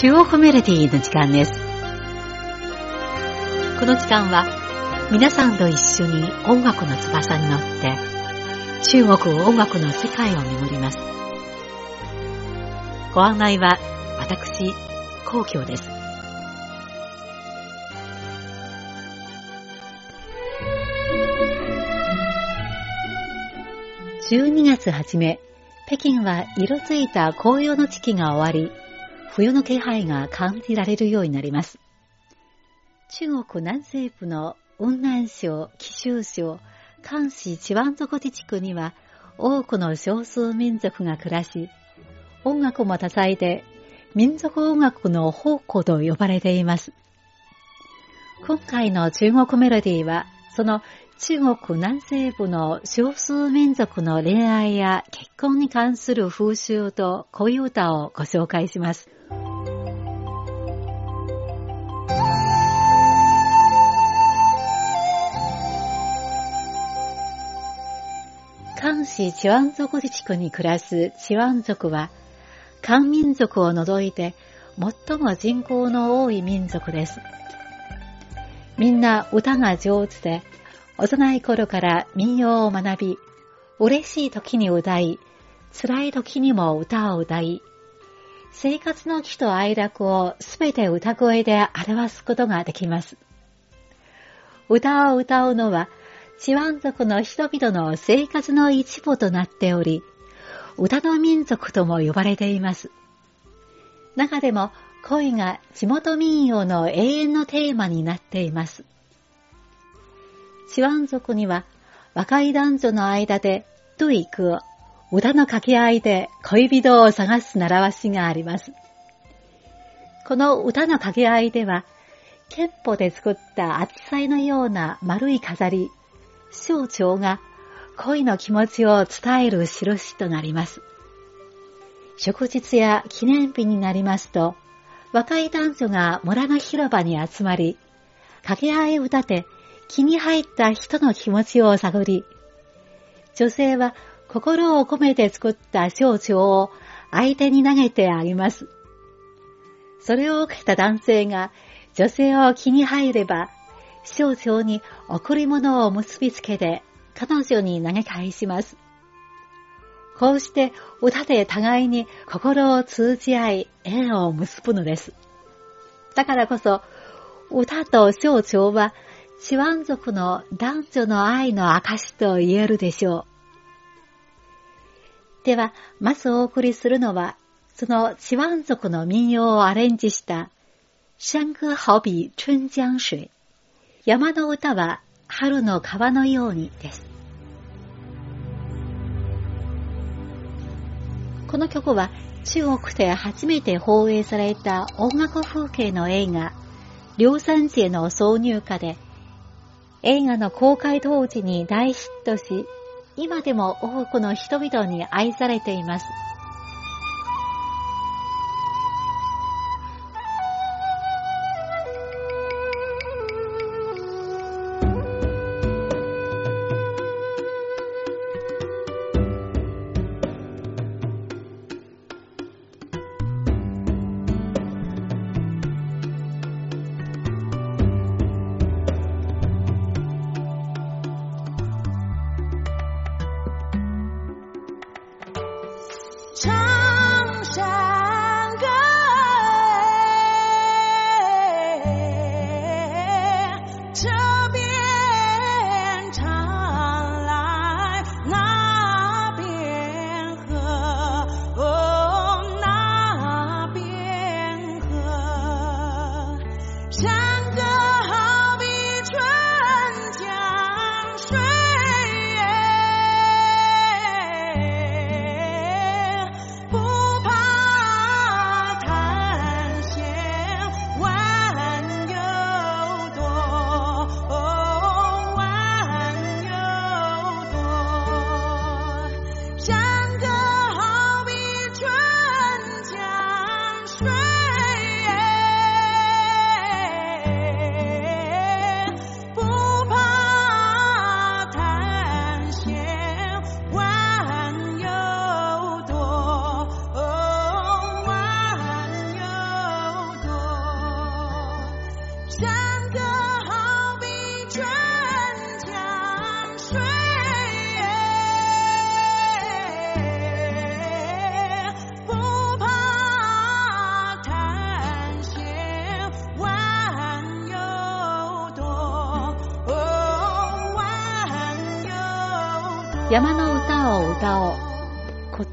中国メロディーの時間です。この時間は皆さんと一緒に音楽の翼に乗って中国音楽の世界を巡ります。ご案内は私、皇居です。12月初め、北京は色づいた紅葉の時期が終わり、冬の気配が感じられるようになります。中国南西部の雲南省、貴州省、関市チワン族自治区には多くの少数民族が暮らし、音楽も多彩で民族音楽の宝庫と呼ばれています。今回の中国メロディーは、その中国南西部の少数民族の恋愛や結婚に関する風習と恋歌をご紹介します。関市チワン族自治区に暮らすチワン族は、漢民族を除いて最も人口の多い民族です。みんな歌が上手で、幼い頃から民謡を学び、嬉しい時に歌い、辛い時にも歌を歌い、生活の喜と哀楽をすべて歌声で表すことができます。歌を歌うのは、チワン族の人々の生活の一部となっており、歌の民族とも呼ばれています。中でも恋が地元民謡の永遠のテーマになっています。チワン族には若い男女の間でトゥイクを歌の掛け合いで恋人を探す習わしがあります。この歌の掛け合いでは、憲法で作ったアジサイのような丸い飾り、象徴が恋の気持ちを伝える印となります。祝日や記念日になりますと、若い男女が村の広場に集まり、掛け合い歌で気に入った人の気持ちを探り、女性は心を込めて作った象徴を相手に投げてあげます。それを受けた男性が女性を気に入れば、象徴に贈り物を結びつけて彼女に投げ返します。こうして歌で互いに心を通じ合い縁を結ぶのです。だからこそ、歌と象徴は、チワン族の男女の愛の証と言えるでしょう。では、まずお送りするのは、そのチワン族の民謡をアレンジした、山歌好比春江水。山の歌は春の川のようにです。この曲は中国で初めて放映された音楽風景の映画、梁山寺の挿入歌で、映画の公開当時に大ヒットし、今でも多くの人々に愛されています。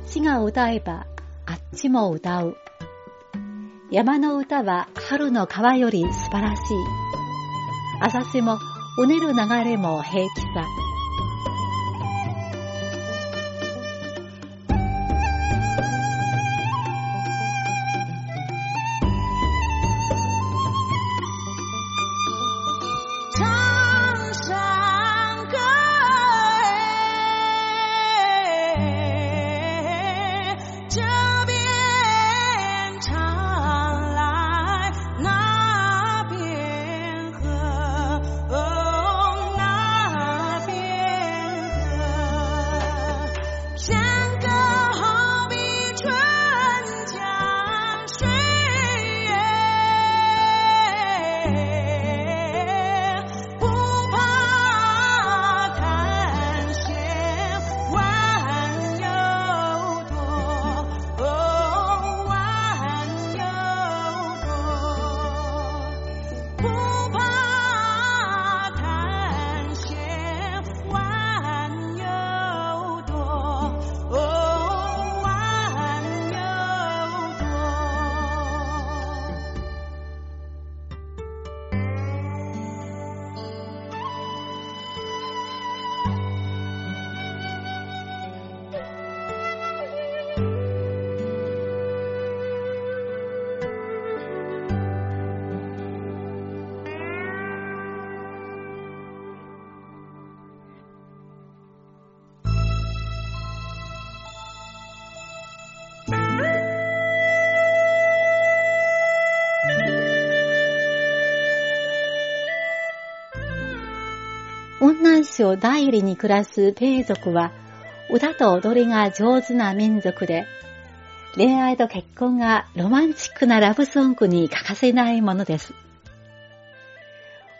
ちが歌えば、あっちも歌う。山の歌は春の川より素晴らしい。浅瀬もうねる流れも平気さ。省大理に暮らすペイ族は、歌と踊りが上手な民族で、恋愛と結婚がロマンチックなラブソングに欠かせないものです。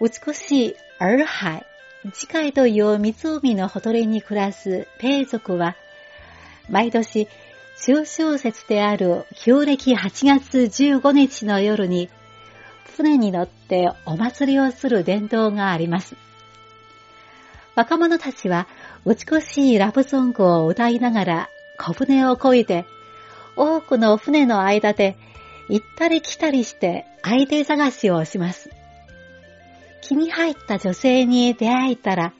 美しいアルハイ、次回という湖のほとりに暮らすペイ族は、毎年、中小節である旧暦8月15日の夜に、船に乗ってお祭りをする伝統があります。若者たちは美しいラブソングを歌いながら小舟を漕いで、多くの船の間で行ったり来たりして相手探しをします。気に入った女性に出会えたら、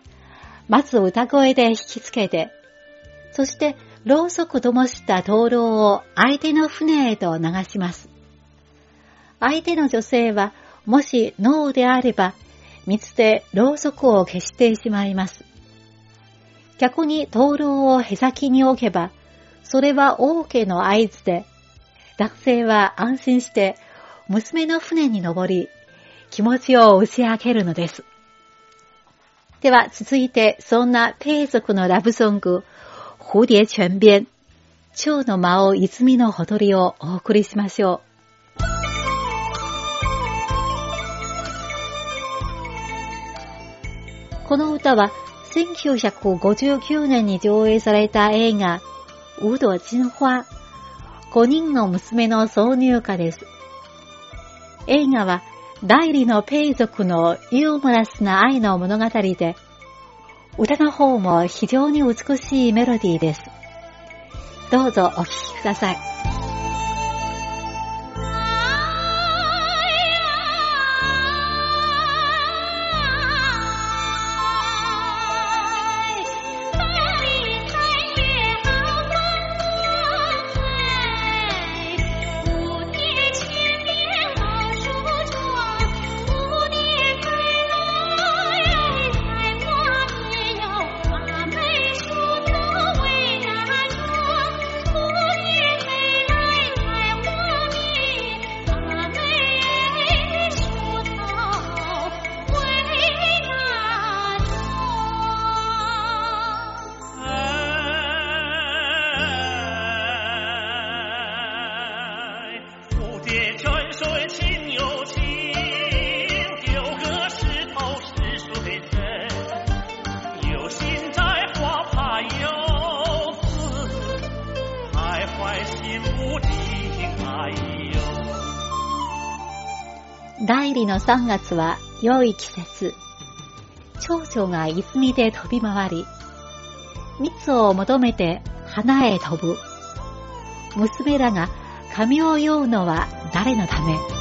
まず歌声で引きつけて、そしてろうそくともした灯籠を相手の船へと流します。相手の女性は、もしノーであれば、水でろうそくを消してしまいます。逆に灯籠をへさきに置けば、それは王家の合図で、男性は安心して娘の船に登り、気持ちを打ち明けるのです。では続いて、そんなペイ族のラブソング、蝴蝶泉边、蝶の間を泉のほとりをお送りしましょう。この歌は1959年に上映された映画、ウドジン花、5人の娘の挿入歌です。映画は代理のペイ族のユーモラスな愛の物語で、歌の方も非常に美しいメロディーです。どうぞお聴きください。代理の3月は良い季節。蝶々が泉で飛び回り、蜜を求めて花へ飛ぶ。娘らが髪を酔うのは誰のため？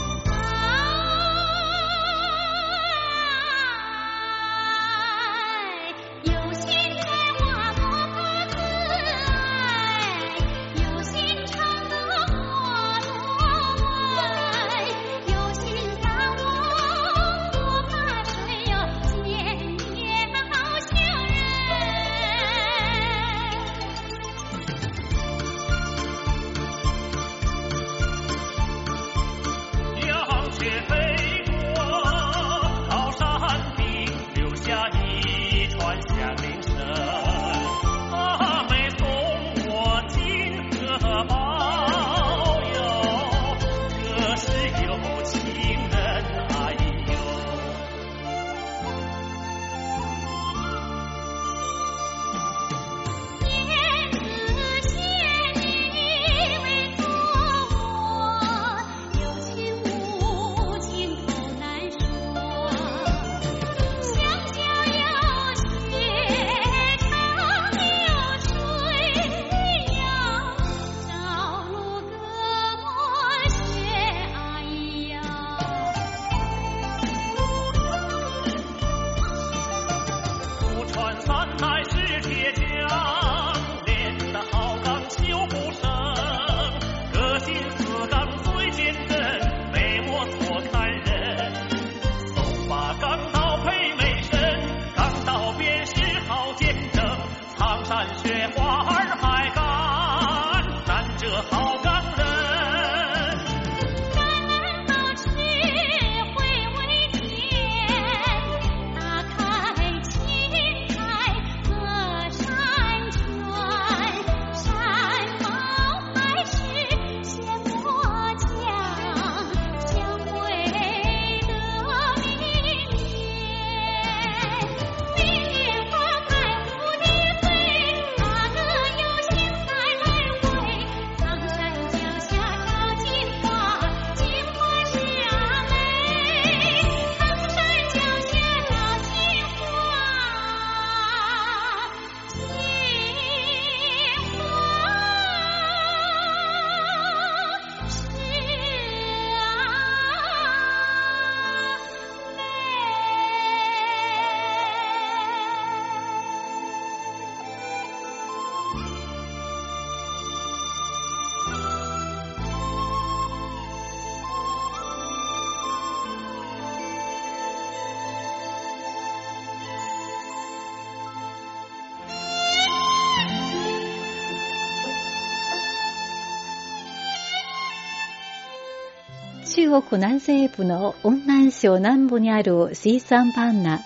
中国南西部の雲南省南部にある水産パンナ。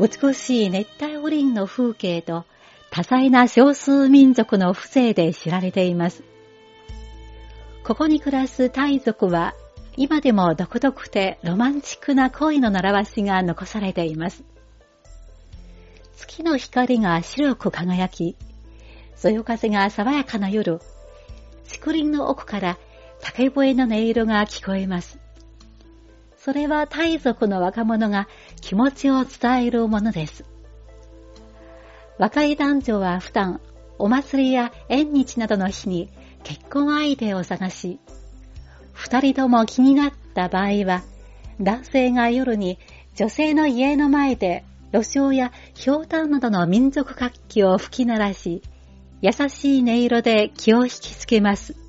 美しい熱帯雨林の風景と多彩な少数民族の風情で知られています。ここに暮らすタイ族は今でも独特でロマンチックな恋の習わしが残されています。月の光が白く輝き、そよ風が爽やかな夜、竹林の奥から竹笛の音色が聞こえます。それはタイ族の若者が気持ちを伝えるものです。若い男女は普段、お祭りや縁日などの日に結婚相手を探し、二人とも気になった場合は、男性が夜に女性の家の前で路上やひょうたんなどの民族楽器を吹き鳴らし、優しい音色で気を引きつけます。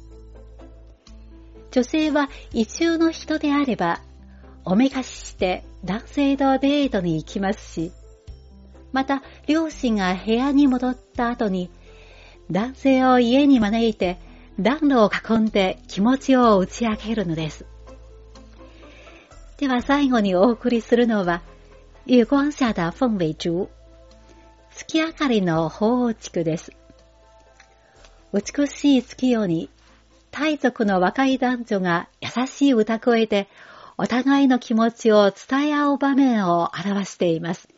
女性は異中の人であれば、おめかしして男性とデートに行きますし、また両親が部屋に戻った後に、男性を家に招いて暖炉を囲んで気持ちを打ち明けるのです。では最後にお送りするのは、月光下的凤尾竹、月明かりの鳳凰竹です。美しい月夜にタイ族の若い男女が優しい歌声でお互いの気持ちを伝え合う場面を表しています。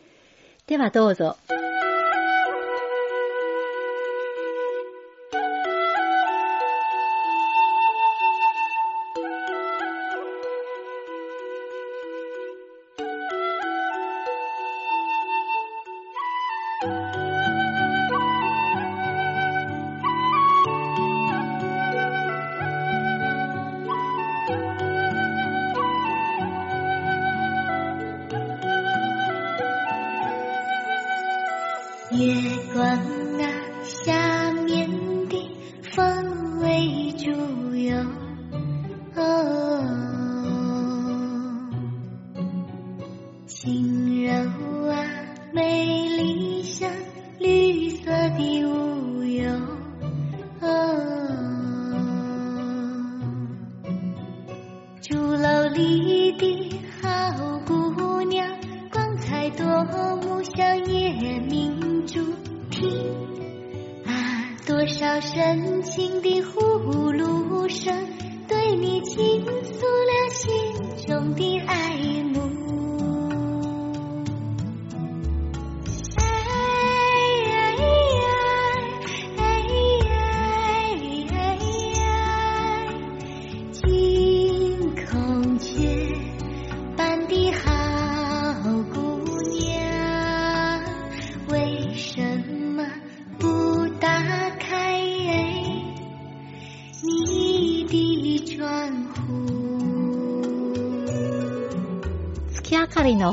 ではどうぞ。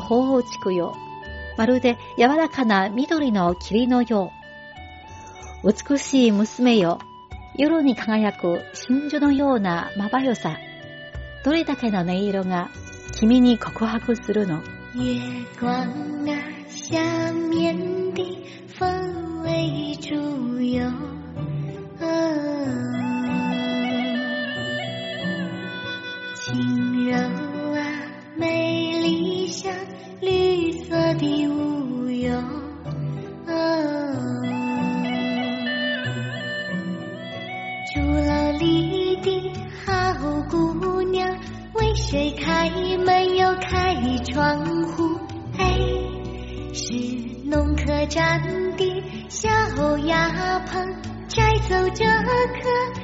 鳳凰地区よ。まるで柔らかな緑の霧のよう。美しい娘よ。夜に輝く真珠のようなまばゆさ。どれだけの音色が君に告白するの？月光啊，下面的风为主哟。轻柔谁开门又开窗户？哎，是农客站的小鸭棚摘走这颗